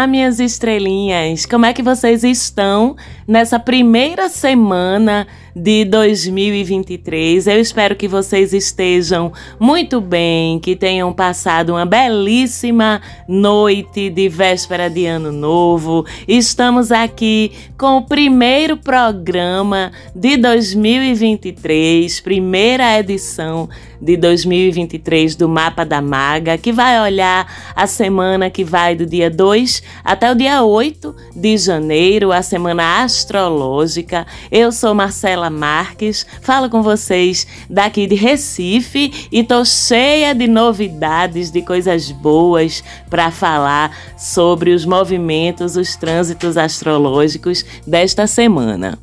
Olá, minhas estrelinhas! Como é que vocês estão nessa primeira semana de 2023? Eu espero que vocês estejam muito bem, que tenham passado uma belíssima noite de véspera de Ano Novo. Estamos aqui com o primeiro programa de 2023, primeira edição de 2023 do Mapa da Maga, que vai olhar a semana que vai do dia 2 até o dia 8 de janeiro, a semana astrológica. Eu sou Marcela Marques, falo com vocês daqui de Recife e tô cheia de novidades, de coisas boas para falar sobre os movimentos, os trânsitos astrológicos desta semana.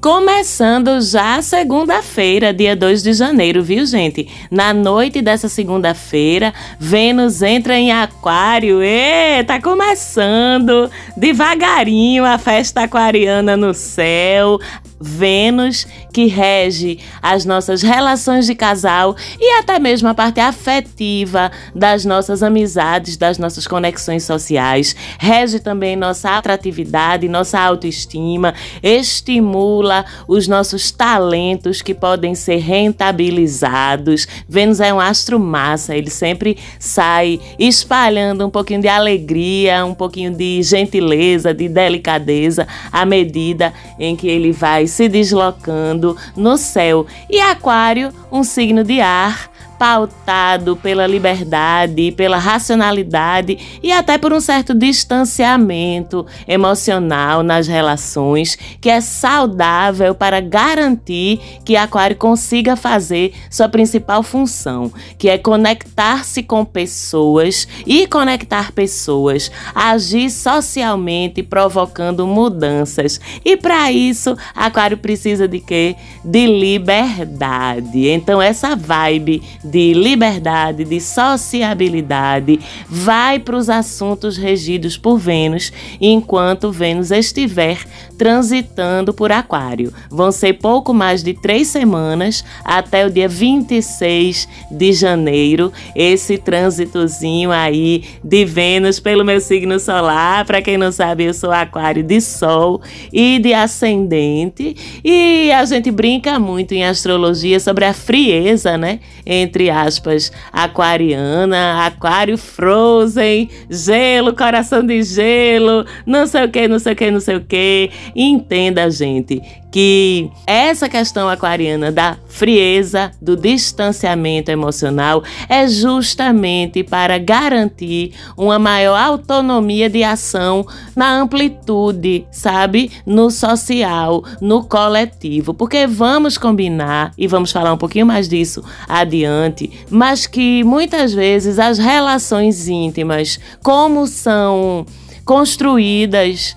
Começando já segunda-feira, dia 2 de janeiro, viu, gente? Na noite dessa segunda-feira, Vênus entra em Aquário. E tá começando devagarinho a festa aquariana no céu. Vênus, que rege as nossas relações de casal e até mesmo a parte afetiva das nossas amizades, das nossas conexões sociais. Rege também nossa atratividade, nossa autoestima, estimula os nossos talentos que podem ser rentabilizados. Vênus é um astro massa, ele sempre sai espalhando um pouquinho de alegria, um pouquinho de gentileza, de delicadeza à medida em que ele vai se deslocando no céu. E Aquário, um signo de ar, pautado pela liberdade, pela racionalidade e até por um certo distanciamento emocional nas relações, que é saudável para garantir que Aquário consiga fazer sua principal função, que é conectar-se com pessoas e conectar pessoas, agir socialmente, provocando mudanças. E para isso, Aquário precisa de quê? De liberdade. Então essa vibe de liberdade, de sociabilidade, vai para os assuntos regidos por Vênus enquanto Vênus estiver transitando por Aquário. Vão ser pouco mais de três semanas até o dia 26 de janeiro, esse trânsitozinho aí de Vênus pelo meu signo solar. Para quem não sabe, eu sou Aquário de Sol e de Ascendente, e a gente brinca muito em astrologia sobre a frieza, né? Entre entre aspas, aquariana, aquário frozen, gelo, coração de gelo, não sei o que, não sei o que, não sei o que. Entenda, gente, que essa questão aquariana da frieza, do distanciamento emocional, é justamente para garantir uma maior autonomia de ação na amplitude, sabe? No social, no coletivo. Porque vamos combinar, e vamos falar um pouquinho mais disso adiante, mas que muitas vezes as relações íntimas, como são construídas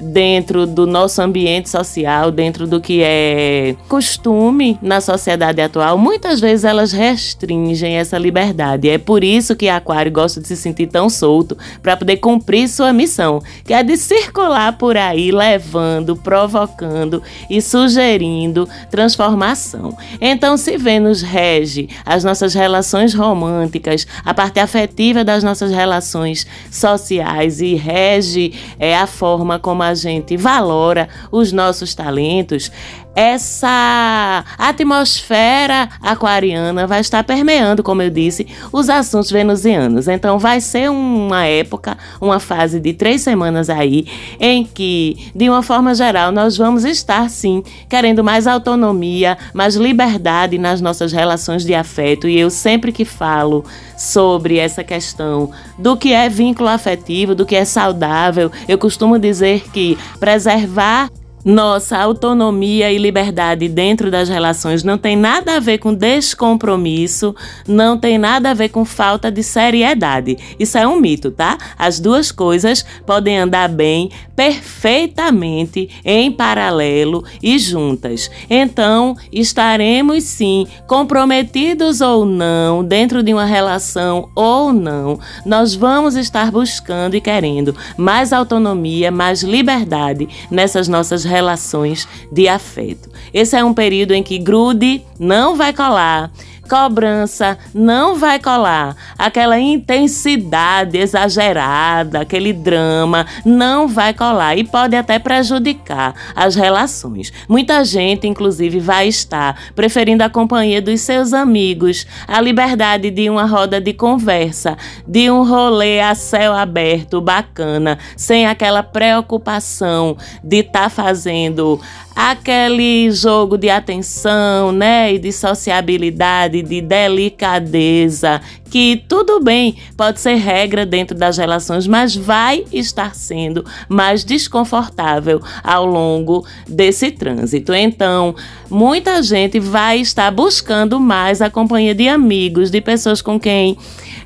dentro do nosso ambiente social, dentro do que é costume na sociedade atual, muitas vezes elas restringem essa liberdade. É por isso que Aquário gosta de se sentir tão solto para poder cumprir sua missão, que é de circular por aí levando, provocando e sugerindo transformação. Então, se Vênus rege as nossas relações românticas, a parte afetiva das nossas relações sociais e rege é a forma como a gente valora os nossos talentos, essa atmosfera aquariana vai estar permeando, como eu disse, os assuntos venusianos. Então, vai ser uma época, uma fase de três semanas aí, em que, de uma forma geral, nós vamos estar sim querendo mais autonomia, mais liberdade nas nossas relações de afeto. E eu sempre que falo sobre essa questão do que é vínculo afetivo, do que é saudável, eu costumo dizer que preservar nossa autonomia e liberdade dentro das relações não tem nada a ver com descompromisso, não tem nada a ver com falta de seriedade. Isso é um mito, tá? As duas coisas podem andar bem, perfeitamente em paralelo e juntas. Então, estaremos sim comprometidos ou não, dentro de uma relação ou não, nós vamos estar buscando e querendo mais autonomia, mais liberdade nessas nossas relações relações de afeto. Esse é um período em que grude não vai colar cobrança não vai colar. Aquela intensidade exagerada, aquele drama não vai colar e pode até prejudicar as relações. Muita gente, inclusive, vai estar preferindo a companhia dos seus amigos, a liberdade de uma roda de conversa, de um rolê a céu aberto bacana, sem aquela preocupação de estar tá fazendo aquele jogo de atenção, né, e de sociabilidade, de delicadeza, que tudo bem, pode ser regra dentro das relações, mas vai estar sendo mais desconfortável ao longo desse trânsito. Então, muita gente vai estar buscando mais a companhia de amigos, de pessoas com quem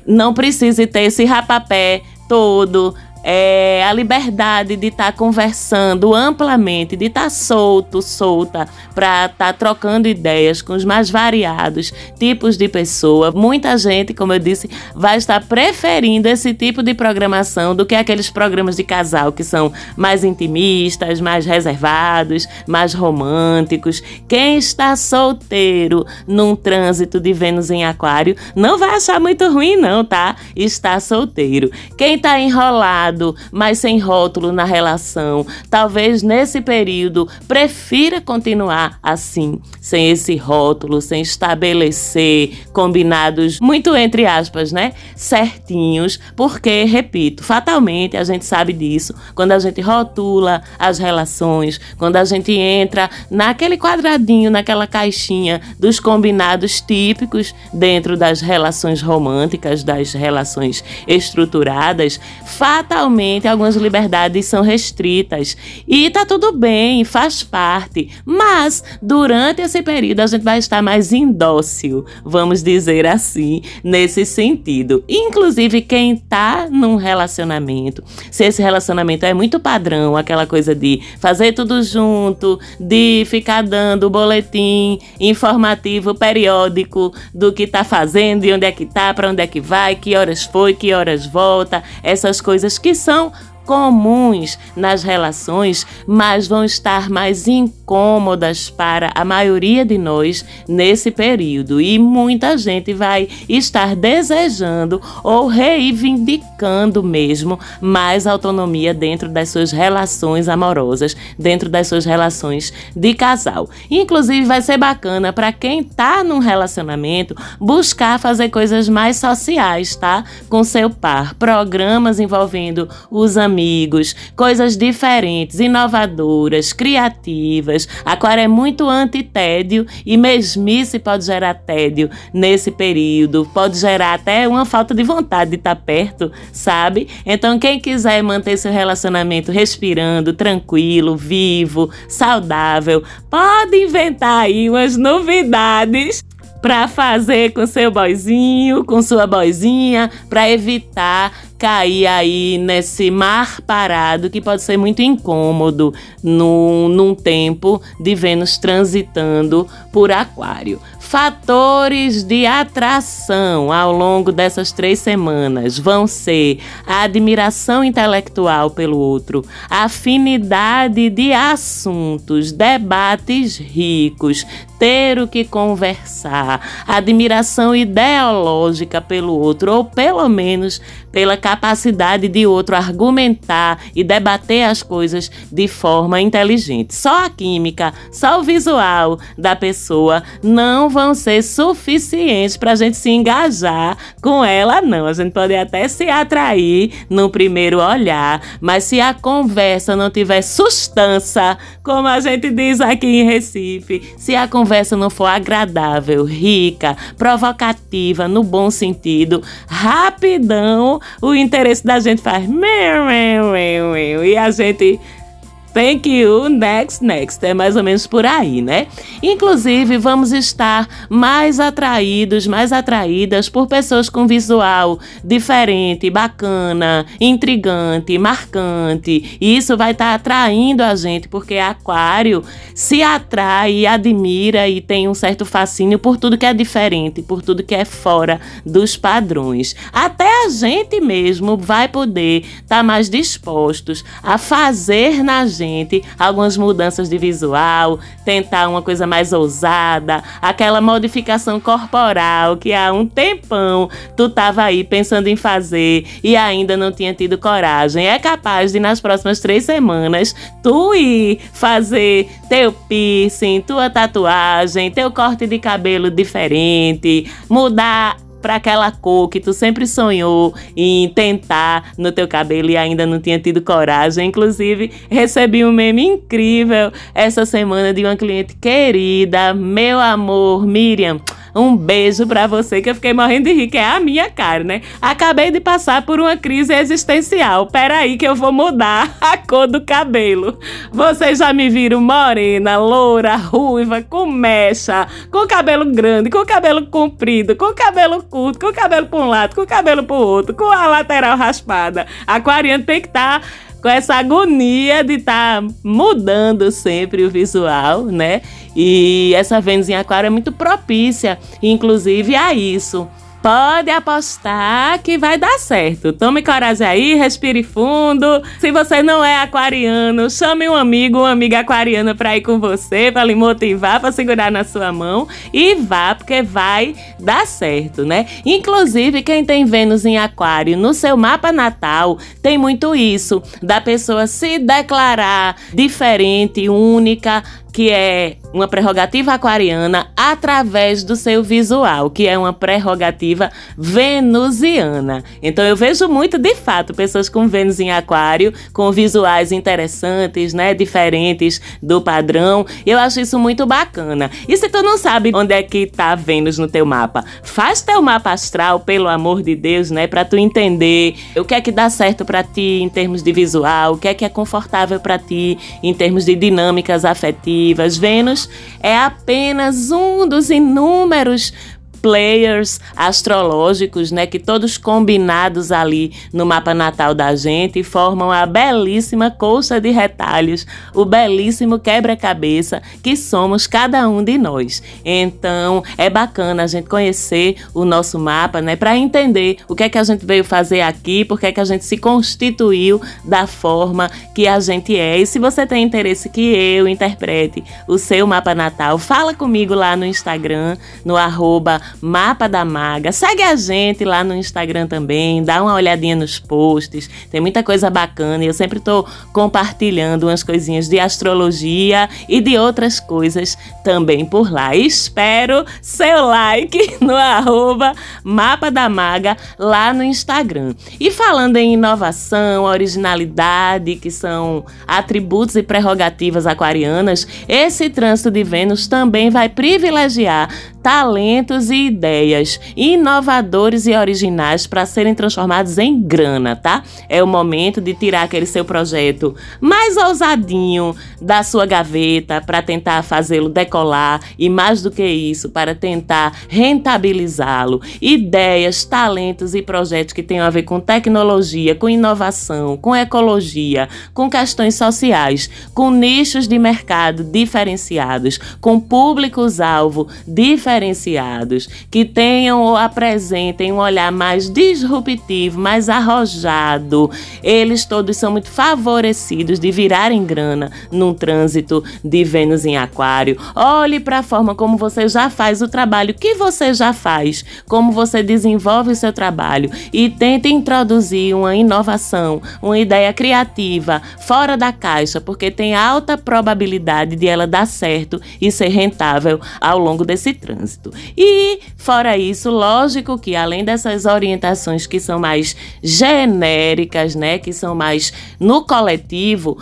não precise ter esse rapapé todo é, a liberdade de estar tá conversando amplamente, de estar tá solto, solta, para estar tá trocando ideias com os mais variados tipos de pessoa. Muita gente, como eu disse, vai estar preferindo esse tipo de programação do que aqueles programas de casal que são mais intimistas, mais reservados, mais românticos. Quem está solteiro num trânsito de Vênus em Aquário não vai achar muito ruim, não, tá? Está solteiro. Quem está enrolado, mas sem rótulo na relação. Talvez nesse período prefira continuar assim, sem esse rótulo, sem estabelecer combinados muito entre aspas, né? Certinhos, porque, repito, fatalmente a gente sabe disso quando a gente rotula as relações, quando a gente entra naquele quadradinho, naquela caixinha dos combinados típicos dentro das relações românticas, das relações estruturadas, fatalmente realmente algumas liberdades são restritas. E tá tudo bem, faz parte. Mas durante esse período a gente vai estar mais indócil, vamos dizer assim, nesse sentido. Inclusive, quem tá num relacionamento, se esse relacionamento é muito padrão, aquela coisa de fazer tudo junto, de ficar dando boletim informativo periódico do que tá fazendo, e onde é que tá, para onde é que vai, que horas foi, que horas volta, essas coisas que são comuns nas relações, mas vão estar mais incômodas para a maioria de nós nesse período. E muita gente vai estar desejando ou reivindicando mesmo mais autonomia dentro das suas relações amorosas, dentro das suas relações de casal. Inclusive, vai ser bacana para quem está num relacionamento buscar fazer coisas mais sociais, tá? Com seu par. Programas envolvendo os amigos amigos, coisas diferentes, inovadoras, criativas. Aquário é muito anti-tédio e mesmice pode gerar tédio nesse período, pode gerar até uma falta de vontade de estar perto, sabe? Então, quem quiser manter seu relacionamento respirando, tranquilo, vivo, saudável, pode inventar aí umas novidades para fazer com seu boizinho, com sua boizinha, para evitar cair aí nesse mar parado que pode ser muito incômodo no, num tempo de Vênus transitando por Aquário. Fatores de atração ao longo dessas três semanas vão ser a admiração intelectual pelo outro, afinidade de assuntos, debates ricos, ter o que conversar, admiração ideológica pelo outro, ou pelo menos pela capacidade de outro argumentar e debater as coisas de forma inteligente. Só a química, só o visual da pessoa não vão ser suficientes para a gente se engajar com ela, não. A gente pode até se atrair no primeiro olhar, mas se a conversa não tiver sustância, como a gente diz aqui em Recife, se a conversa não for agradável, rica, provocativa, no bom sentido, rapidão o interesse da gente faz e a gente Thank you, next, next. É mais ou menos por aí, né? Inclusive, vamos estar mais atraídos, mais atraídas por pessoas com visual diferente, bacana, intrigante, marcante. E isso vai estar tá atraindo a gente, porque Aquário se atrai, admira e tem um certo fascínio por tudo que é diferente, por tudo que é fora dos padrões. Até a gente mesmo vai poder estar tá mais dispostos a fazer na gente algumas mudanças de visual, tentar uma coisa mais ousada, aquela modificação corporal que há um tempão tu tava aí pensando em fazer e ainda não tinha tido coragem. É capaz de nas próximas três semanas tu ir fazer teu piercing, tua tatuagem, teu corte de cabelo diferente, mudar para aquela cor que tu sempre sonhou em tentar no teu cabelo e ainda não tinha tido coragem. Inclusive, recebi um meme incrível essa semana de uma cliente querida, meu amor, Miriam. Um beijo para você que eu fiquei morrendo de rir, que é a minha cara, né? Acabei de passar por uma crise existencial. Peraí que eu vou mudar a cor do cabelo. Vocês já me viram morena, loura, ruiva, com mecha, com cabelo grande, com cabelo comprido, com cabelo curto, com cabelo para um lado, com cabelo para o outro, com a lateral raspada. Aquariano tem que estar tá com essa agonia de estar tá mudando sempre o visual, né? E essa Vênus em Aquário é muito propícia, inclusive, a isso. Pode apostar que vai dar certo. Tome coragem aí, respire fundo. Se você não é aquariano, chame um amigo, uma amiga aquariana para ir com você, para lhe motivar, para segurar na sua mão e vá, porque vai dar certo, né? Inclusive, quem tem Vênus em Aquário no seu mapa natal tem muito isso, da pessoa se declarar diferente, única, que é uma prerrogativa aquariana através do seu visual, que é uma prerrogativa venusiana. Então eu vejo muito, de fato, pessoas com Vênus em aquário, com visuais interessantes, né, diferentes do padrão. Eu acho isso muito bacana. E se tu não sabe onde é que tá Vênus no teu mapa, faz teu mapa astral, pelo amor de Deus, né, para tu entender o que é que dá certo para ti em termos de visual, o que é que é confortável para ti em termos de dinâmicas afetivas Vênus é apenas um dos inúmeros players astrológicos, né, que todos combinados ali no mapa natal da gente formam a belíssima colcha de retalhos, o belíssimo quebra-cabeça que somos cada um de nós. Então, é bacana a gente conhecer o nosso mapa, né, para entender o que é que a gente veio fazer aqui, por que é que a gente se constituiu da forma que a gente é. E se você tem interesse que eu interprete o seu mapa natal, fala comigo lá no Instagram, no arroba Mapa da Maga. Segue a gente lá no Instagram também, dá uma olhadinha nos posts, tem muita coisa bacana eu sempre estou compartilhando umas coisinhas de astrologia e de outras coisas também por lá. espero seu like no arroba Mapa da Maga lá no Instagram. E falando em inovação, originalidade, que são atributos e prerrogativas aquarianas, esse trânsito de Vênus também vai privilegiar talentos e ideias inovadores e originais para serem transformados em grana, tá? É o momento de tirar aquele seu projeto mais ousadinho da sua gaveta para tentar fazê-lo decolar e mais do que isso, para tentar rentabilizá-lo. Ideias, talentos e projetos que tenham a ver com tecnologia, com inovação, com ecologia, com questões sociais, com nichos de mercado diferenciados, com públicos-alvo diferenciados diferenciados, que tenham ou apresentem um olhar mais disruptivo, mais arrojado. Eles todos são muito favorecidos de virarem grana num trânsito de Vênus em Aquário. Olhe para a forma como você já faz o trabalho que você já faz, como você desenvolve o seu trabalho e tente introduzir uma inovação, uma ideia criativa fora da caixa, porque tem alta probabilidade de ela dar certo e ser rentável ao longo desse trânsito trânsito. E, fora isso, lógico que além dessas orientações que são mais genéricas, né, que são mais no coletivo,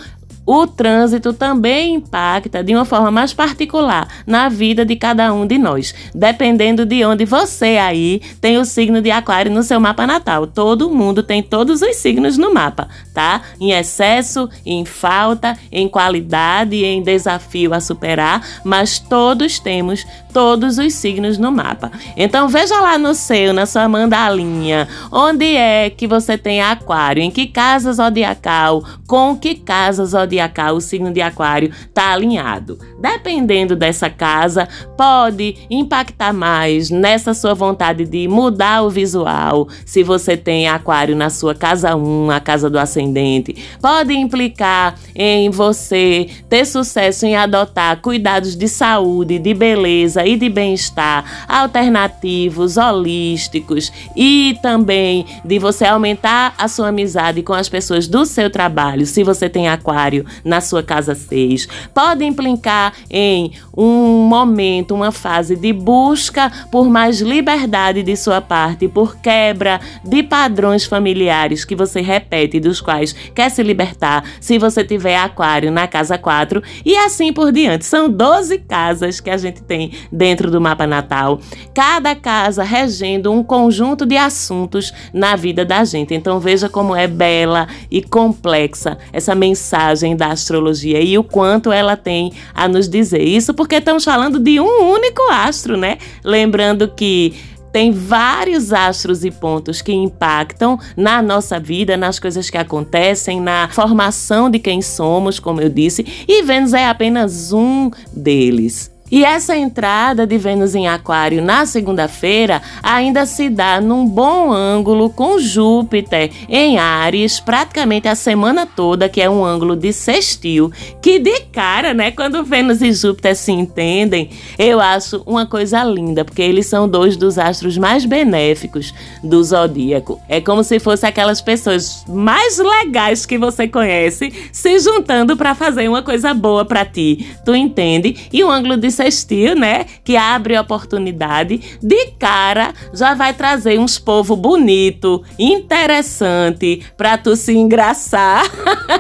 o trânsito também impacta de uma forma mais particular na vida de cada um de nós, dependendo de onde você aí tem o signo de Aquário no seu mapa natal. Todo mundo tem todos os signos no mapa, tá? Em excesso, em falta, em qualidade, em desafio a superar, mas todos temos todos os signos no mapa. Então veja lá no seu, na sua mandalinha, onde é que você tem aquário, em que casa zodiacal, com que casa zodiacal o signo de aquário está alinhado. Dependendo dessa casa, pode impactar mais nessa sua vontade de mudar o visual. Se você tem aquário na sua casa 1, a casa do ascendente, pode implicar em você ter sucesso em adotar cuidados de saúde, de beleza e de bem-estar alternativos, holísticos e também de você aumentar a sua amizade com as pessoas do seu trabalho, se você tem aquário na sua casa 6. Pode implicar em um momento, uma fase de busca por mais liberdade de sua parte, por quebra de padrões familiares que você repete, dos quais quer se libertar, se você tiver aquário na casa 4 e assim por diante. São 12 casas que a gente tem dentro do mapa natal, cada casa regendo um conjunto de assuntos na vida da gente. Então veja como é bela e complexa essa mensagem da astrologia e o quanto ela tem a nos dizer. Isso porque estamos falando de um único astro, né? Lembrando que tem vários astros e pontos que impactam na nossa vida, nas coisas que acontecem, na formação de quem somos, como eu disse, e Vênus é apenas um deles. E essa entrada de Vênus em Aquário na segunda-feira ainda se dá num bom ângulo com Júpiter em Ares, praticamente a semana toda, que é um ângulo de sextil, que de cara, né, quando Vênus e Júpiter se entendem, eu acho uma coisa linda, porque eles são dois dos astros mais benéficos do zodíaco. É como se fosse aquelas pessoas mais legais que você conhece se juntando para fazer uma coisa boa para ti. Tu entende? E o ângulo de sextil, né? Que abre oportunidade, de cara já vai trazer uns povo bonito, interessante, pra tu se engraçar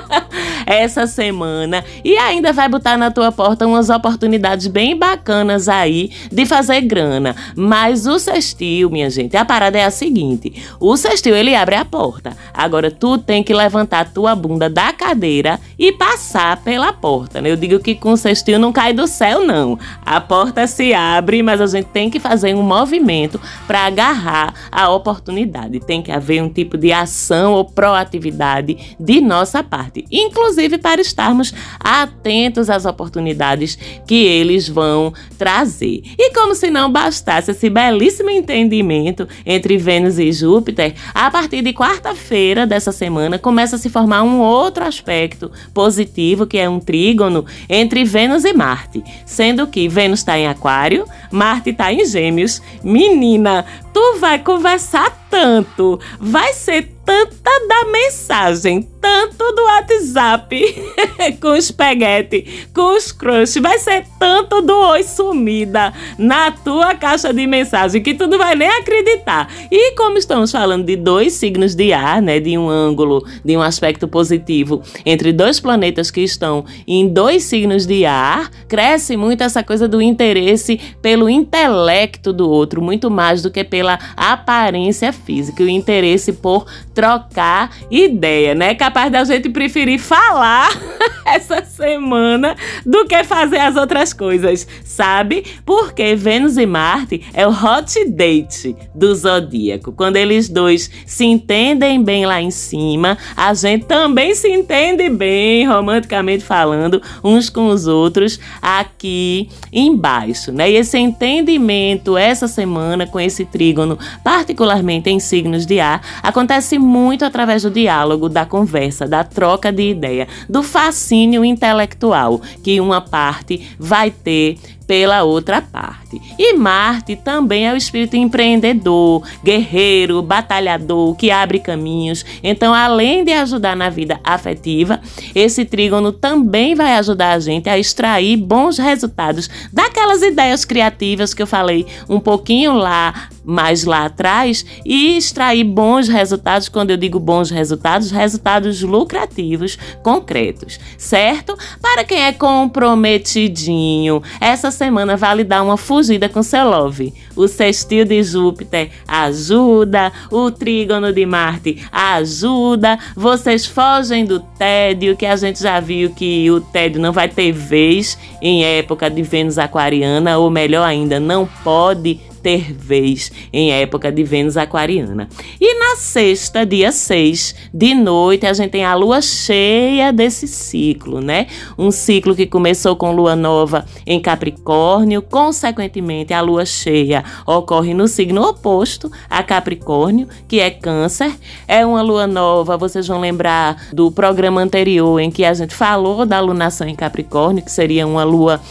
essa semana. E ainda vai botar na tua porta umas oportunidades bem bacanas aí de fazer grana. Mas o sextil, minha gente, a parada é a seguinte: o sextil ele abre a porta. Agora tu tem que levantar a tua bunda da cadeira e passar pela porta. Né? Eu digo que com o sextil não cai do céu, não. A porta se abre, mas a gente tem que fazer um movimento para agarrar a oportunidade. Tem que haver um tipo de ação ou proatividade de nossa parte, inclusive para estarmos atentos às oportunidades que eles vão trazer. E como se não bastasse esse belíssimo entendimento entre Vênus e Júpiter, a partir de quarta-feira dessa semana começa a se formar um outro aspecto positivo, que é um trígono entre Vênus e Marte, sendo que Vênus está em Aquário, Marte está em Gêmeos. Menina, tu vai conversar tanto, vai ser tanta da mensagem, tanto do WhatsApp com espaguete, com os crush, vai ser tanto do oi sumida na tua caixa de mensagem que tu não vai nem acreditar. E como estamos falando de dois signos de ar, né, de um ângulo, de um aspecto positivo entre dois planetas que estão em dois signos de ar, cresce muito essa coisa do interesse pelo intelecto do outro, muito mais do que pela aparência física, o interesse por trocar ideia, né? Capaz da gente preferir falar essa semana do que fazer as outras coisas, sabe? Porque Vênus e Marte é o hot date do zodíaco. Quando eles dois se entendem bem lá em cima, a gente também se entende bem, romanticamente falando, uns com os outros aqui embaixo, né? E esse entendimento essa semana com esse trígono, particularmente em signos de ar, acontece muito através do diálogo, da conversa, da troca de ideia, do fascínio intelectual que uma parte vai ter pela outra parte. E Marte também é o espírito empreendedor, guerreiro, batalhador, que abre caminhos. Então, além de ajudar na vida afetiva, esse trígono também vai ajudar a gente a extrair bons resultados daquelas ideias criativas que eu falei um pouquinho lá mais lá atrás e extrair bons resultados. Quando eu digo bons resultados, resultados lucrativos, concretos, certo? Para quem é comprometidinho, essa semana vale dar uma fugida com seu love. O sextil de Júpiter ajuda, o trígono de Marte ajuda, vocês fogem do tédio, que a gente já viu que o tédio não vai ter vez em época de Vênus aquariana, ou melhor ainda, não pode ter vez em época de Vênus aquariana. E na sexta, dia 6 de noite, a gente tem a lua cheia desse ciclo, né? Um ciclo que começou com lua nova em Capricórnio, consequentemente, a lua cheia ocorre no signo oposto a Capricórnio, que é Câncer. É uma lua nova, vocês vão lembrar do programa anterior em que a gente falou da lunação em Capricórnio, que seria uma lua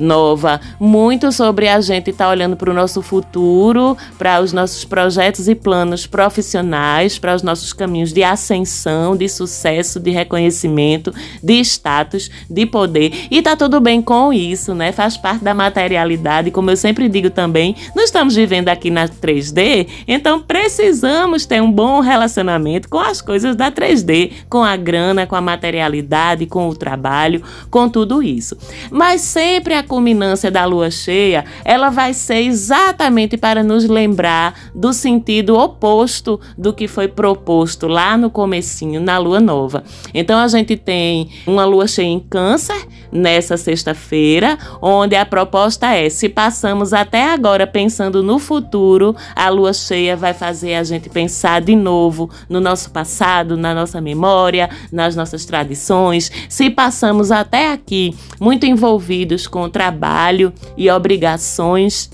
nova, muito sobre a gente estar tá olhando para o nosso futuro, para os nossos projetos e planos profissionais, para os nossos caminhos de ascensão, de sucesso, de reconhecimento, de status, de poder. E tá tudo bem com isso, né? Faz parte da materialidade, como eu sempre digo também, nós estamos vivendo aqui na 3D, então precisamos ter um bom relacionamento com as coisas da 3D, com a grana, com a materialidade, com o trabalho, com tudo isso. Mas sempre a culminância da lua cheia, ela vai ser exatamente para nos lembrar do sentido oposto do que foi proposto lá no comecinho, na lua nova. Então a gente tem uma lua cheia em câncer nessa sexta-feira, onde a proposta é: se passamos até agora pensando no futuro, a lua cheia vai fazer a gente pensar de novo no nosso passado, na nossa memória, nas nossas tradições. Se passamos até aqui muito envolvidos com trabalho e obrigações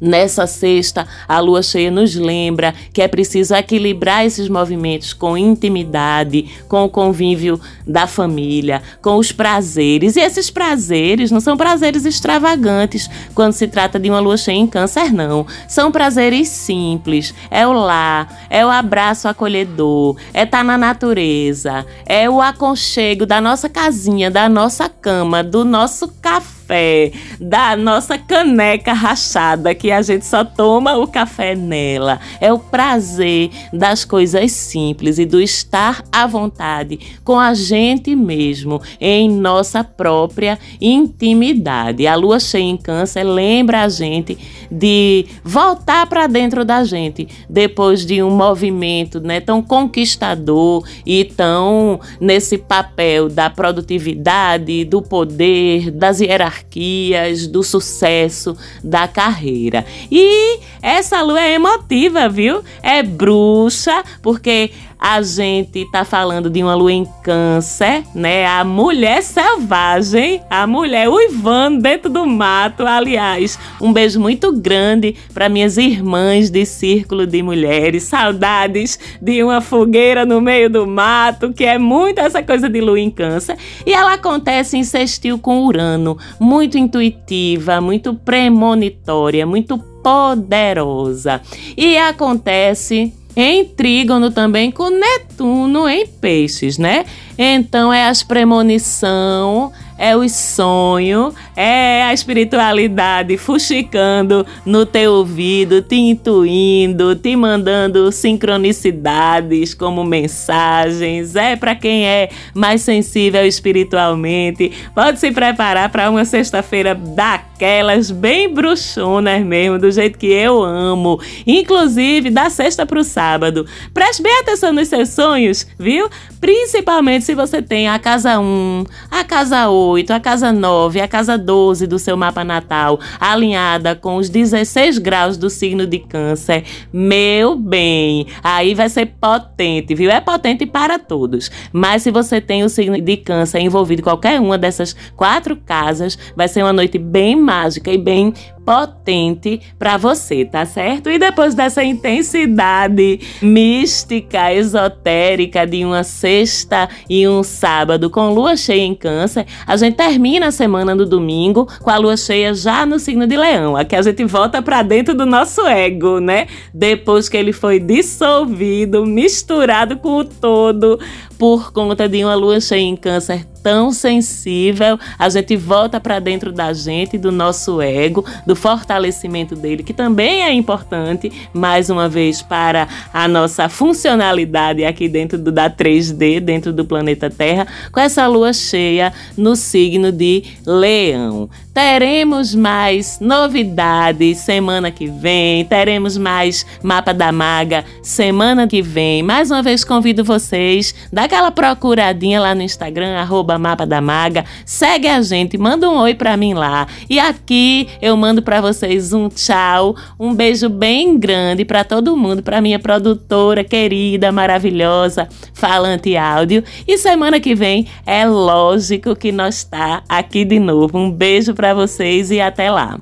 Nessa sexta, a lua cheia nos lembra que é preciso equilibrar esses movimentos com intimidade, com o convívio da família, com os prazeres. E esses prazeres não são prazeres extravagantes quando se trata de uma lua cheia em Câncer, não. São prazeres simples. É o lar, é o abraço acolhedor, é estar tá na natureza, é o aconchego da nossa casinha, da nossa cama, do nosso café café, da nossa caneca rachada, que a gente só toma o café nela. É o prazer das coisas simples e do estar à vontade com a gente mesmo, em nossa própria intimidade. A lua cheia em Câncer lembra a gente de voltar para dentro da gente depois de um movimento né, tão conquistador e tão nesse papel da produtividade, do poder, das hierarquias hierarquias, do sucesso da carreira. E essa lua é emotiva, viu? É bruxa, porque a gente tá falando de uma lua em câncer, né? A mulher selvagem, a mulher uivando dentro do mato. Aliás, um beijo muito grande para minhas irmãs de círculo de mulheres. Saudades de uma fogueira no meio do mato, que é muito essa coisa de lua em câncer. E ela acontece em sextil com Urano, muito intuitiva, muito premonitória, muito poderosa. E acontece em trígono também com Netuno em peixes, né? Então é as premonição, é o sonho, é a espiritualidade fuxicando no teu ouvido, te intuindo, te mandando sincronicidades como mensagens. É para quem é mais sensível espiritualmente. Pode se preparar para uma sexta-feira daquelas bem bruxonas mesmo, do jeito que eu amo. Inclusive da sexta para o sábado. Preste bem atenção nos seus sonhos, viu? Principalmente se você tem a casa 1, a casa 8, a casa 9, a casa 12 do seu mapa natal, alinhada com os 16 graus do signo de Câncer, meu bem, aí vai ser potente, viu? É potente para todos. Mas se você tem o signo de Câncer envolvido em qualquer uma dessas quatro casas, vai ser uma noite bem mágica e bem potente para você, tá certo? E depois dessa intensidade mística, esotérica de uma sexta e um sábado com lua cheia em Câncer, a gente termina a semana no domingo com a lua cheia já no signo de Leão. Aqui a gente volta para dentro do nosso ego, né? Depois que ele foi dissolvido, misturado com o todo por conta de uma lua cheia em Câncer tão sensível, a gente volta para dentro da gente, do nosso ego, do fortalecimento dele, que também é importante, mais uma vez, para a nossa funcionalidade aqui dentro do, da 3D, dentro do planeta Terra, com essa lua cheia no signo de Leão. Teremos mais novidades semana que vem, teremos mais Mapa da Maga semana que vem. Mais uma vez convido vocês, dá aquela procuradinha lá no Instagram, arroba Mapa da Maga, segue a gente, manda um oi pra mim lá. E aqui eu mando para vocês um tchau, um beijo bem grande para todo mundo, para minha produtora querida, maravilhosa, Falante Áudio. E semana que vem é lógico que nós tá aqui de novo. Um beijo para vocês e até lá.